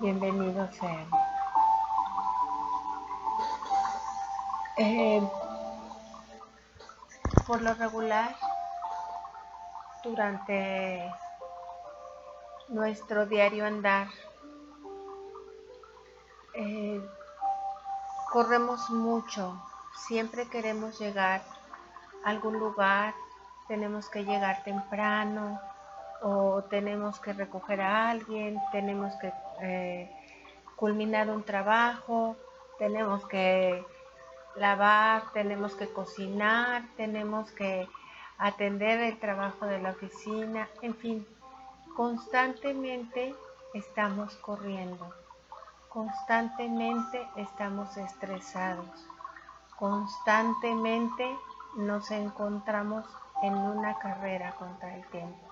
Bienvenidos sean. Eh, por lo regular, durante nuestro diario andar, eh, corremos mucho siempre queremos llegar a algún lugar, tenemos que llegar temprano o tenemos que recoger a alguien, tenemos que eh, culminar un trabajo, tenemos que lavar, tenemos que cocinar, tenemos que atender el trabajo de la oficina, en fin, constantemente estamos corriendo, constantemente estamos estresados constantemente nos encontramos en una carrera contra el tiempo.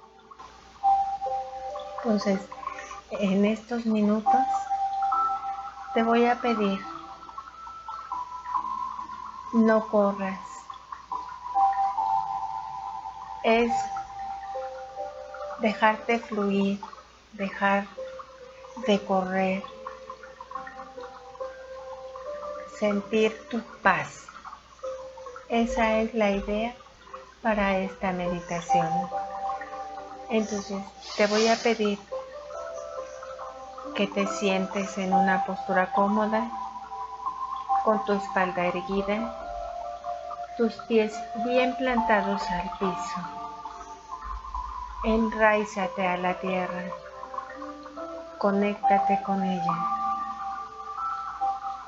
Entonces, en estos minutos te voy a pedir, no corras. Es dejarte fluir, dejar de correr, sentir tu paz. Esa es la idea para esta meditación. Entonces, te voy a pedir que te sientes en una postura cómoda, con tu espalda erguida, tus pies bien plantados al piso. Enraízate a la tierra, conéctate con ella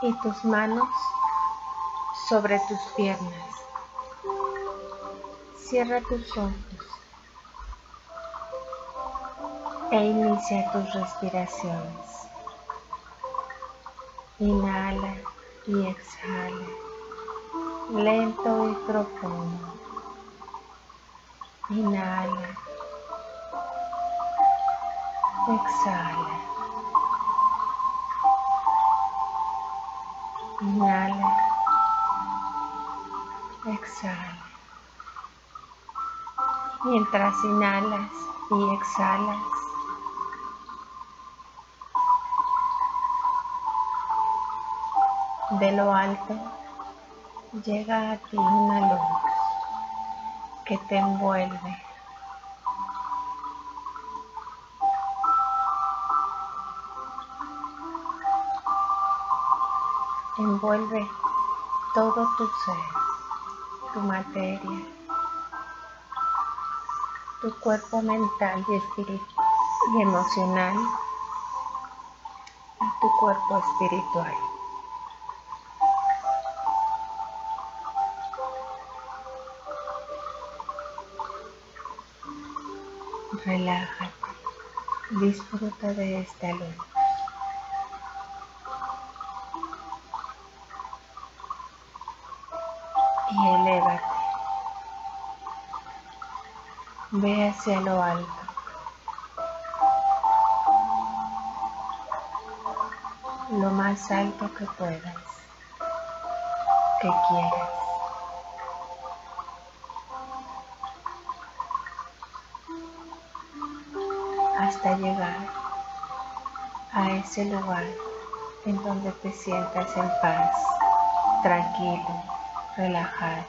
y tus manos sobre tus piernas. Cierra tus ojos e inicia tus respiraciones. Inhala y exhala, lento y profundo. Inhala, exhala. Inhala. Exhala. Mientras inhalas y exhalas, de lo alto llega a ti una luz que te envuelve envuelve todo tu ser, tu materia, tu cuerpo mental y espiritual y emocional y tu cuerpo espiritual. Relájate, disfruta de esta luz. y elévate. Ve hacia lo alto. Lo más alto que puedas, que quieras. Hasta llegar a ese lugar en donde te sientas en paz, tranquilo relajar.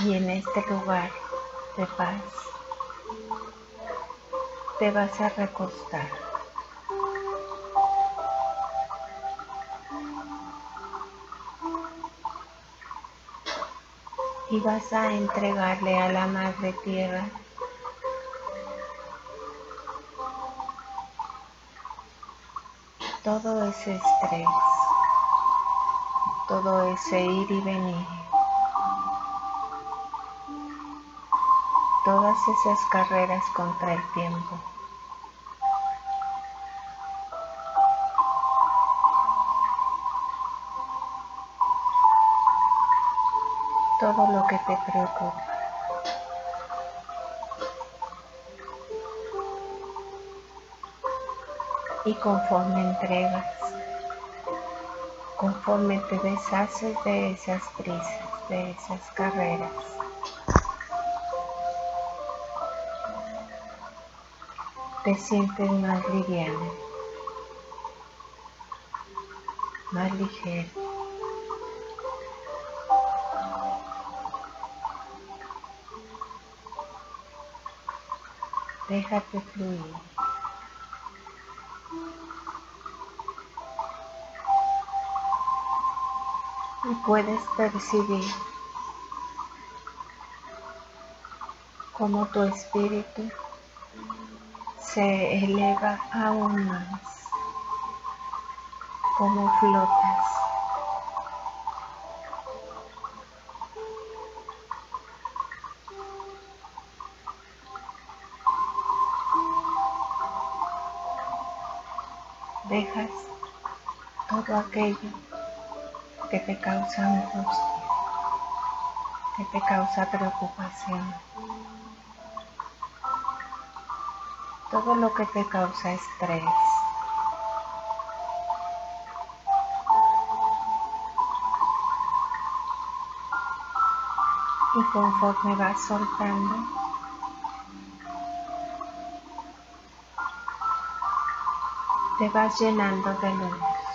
Y en este lugar de paz te vas a recostar. y vas a entregarle a la Madre Tierra todo ese estrés, todo ese ir y venir, todas esas carreras contra el tiempo. todo lo que te preocupa. Y conforme entregas, conforme te deshaces de esas prisas, de esas carreras, te sientes más liviano, más ligero. Déjate fluir. Y puedes percibir cómo tu espíritu se eleva aún más, como flotas. dejas todo aquello que te causa angustia, que te causa preocupación, todo lo que te causa estrés. Y conforme vas soltando, te vas llenando de luz.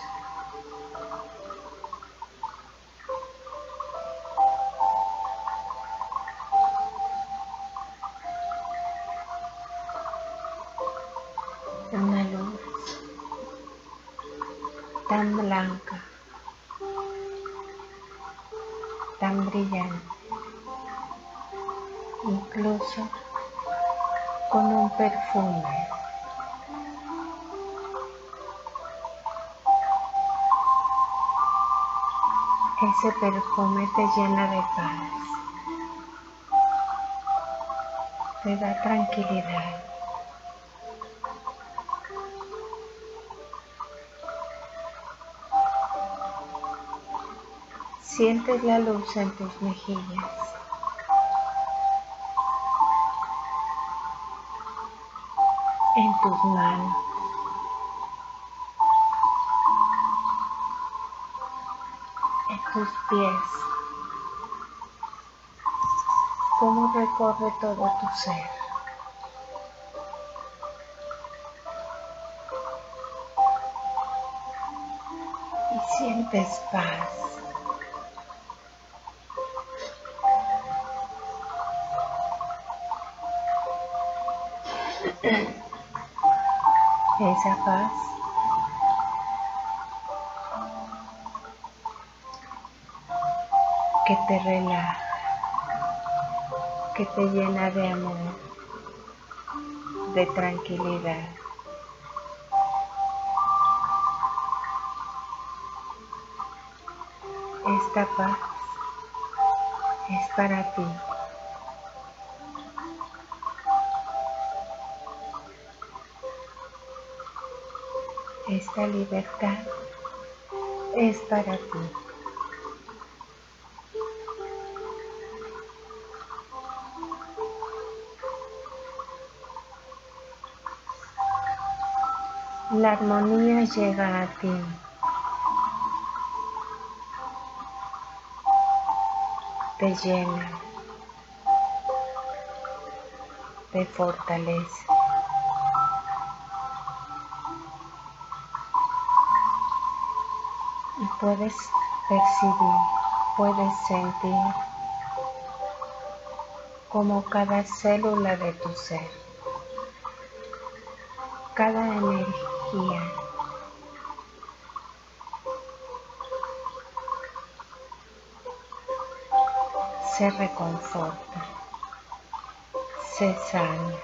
Ese perfume te llena de paz, te da tranquilidad. Sientes la luz en tus mejillas. En tus manos. Tus pies, cómo recorre todo tu ser. Y sientes paz. Esa paz que te relaja, que te llena de amor, de tranquilidad. Esta paz es para ti. Esta libertad es para ti. La armonía llega a ti. Te llena, te fortalece. Y puedes percibir, puedes sentir como cada célula de tu ser, cada se reconforta, se sana.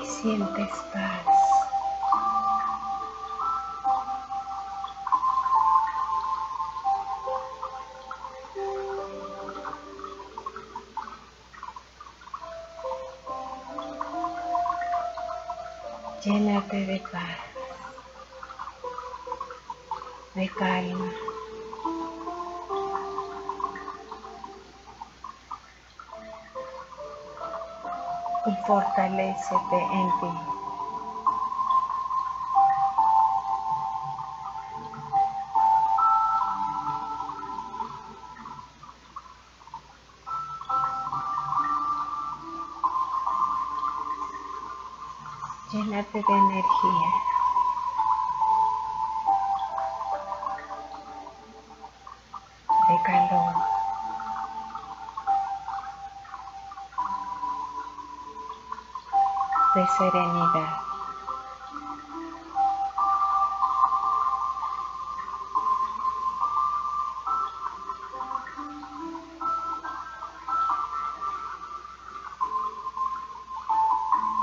Y sientes paz. De paz, de calma. y fortalecete en ti. De calor. De serenidad.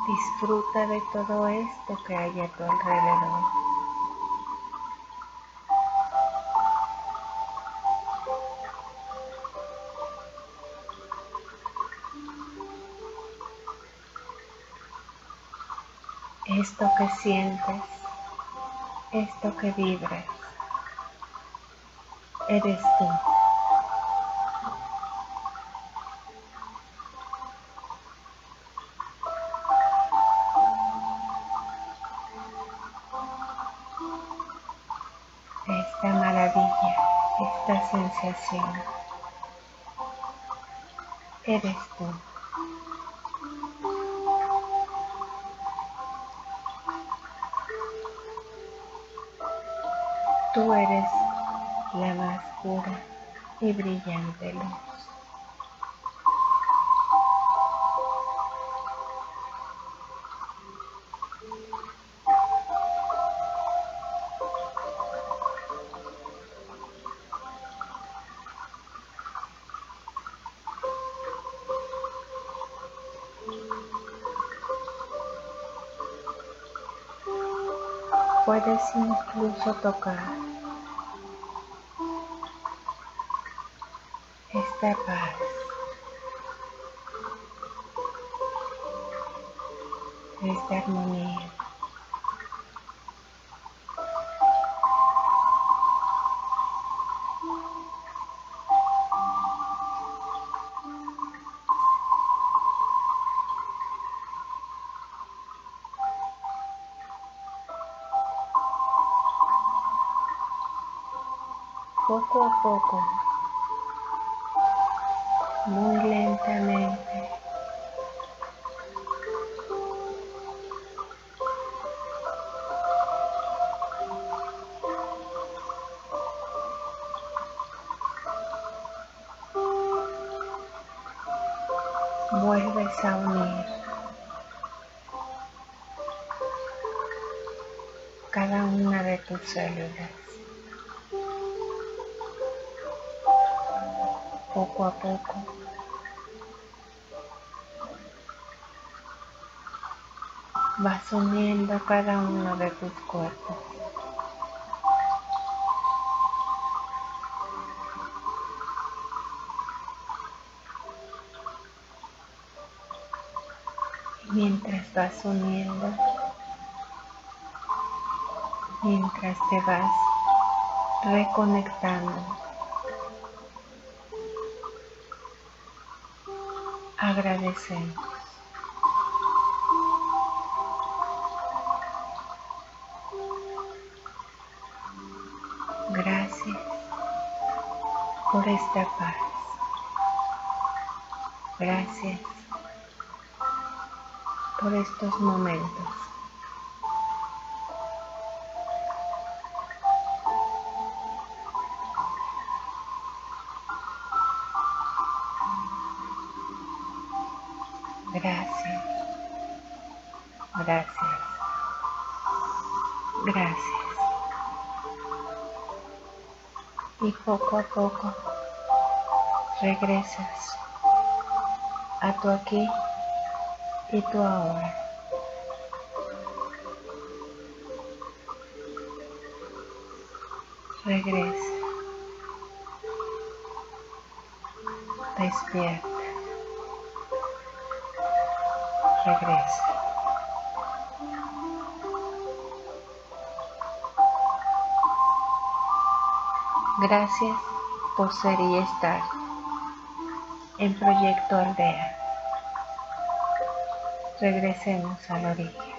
Disfruta de todo esto que hay a tu alrededor. Esto que sientes, esto que vibras, eres tú. esta maravilla, esta sensación. Eres tú. Tú eres la más pura y brillante luz. Puedes incluso tocar esta paz. Esta armonía. poco a poco, muy lentamente. Vuelves a unir cada una de tus células. Poco a poco. Vas uniendo cada uno de tus cuerpos. Mientras vas uniendo, mientras te vas reconectando agradecemos. Gracias por esta paz. Gracias por estos momentos. poco a poco regresas a tu aquí y tu ahora. Regresa. Despierta. Regresa. Gracias por ser y estar en Proyecto Aldea. Regresemos al origen.